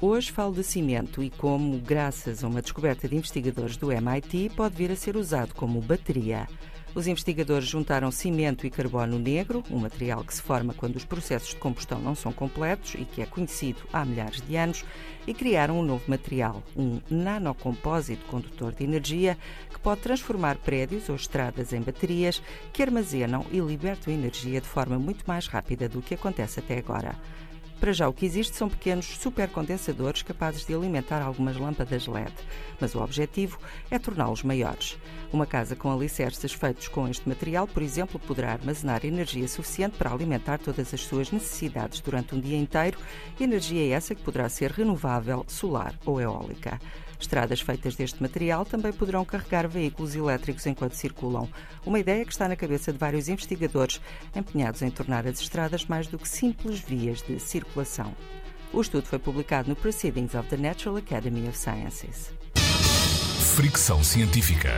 Hoje falo de cimento e como, graças a uma descoberta de investigadores do MIT, pode vir a ser usado como bateria. Os investigadores juntaram cimento e carbono negro, um material que se forma quando os processos de combustão não são completos e que é conhecido há milhares de anos, e criaram um novo material, um nanocompósito condutor de energia que pode transformar prédios ou estradas em baterias que armazenam e libertam energia de forma muito mais rápida do que acontece até agora. Para já, o que existe são pequenos supercondensadores capazes de alimentar algumas lâmpadas LED, mas o objetivo é torná-los maiores. Uma casa com alicerces feitos com este material, por exemplo, poderá armazenar energia suficiente para alimentar todas as suas necessidades durante um dia inteiro, energia essa que poderá ser renovável, solar ou eólica. Estradas feitas deste material também poderão carregar veículos elétricos enquanto circulam. Uma ideia que está na cabeça de vários investigadores empenhados em tornar as estradas mais do que simples vias de circulação. O estudo foi publicado no Proceedings of the Natural Academy of Sciences. Fricção Científica.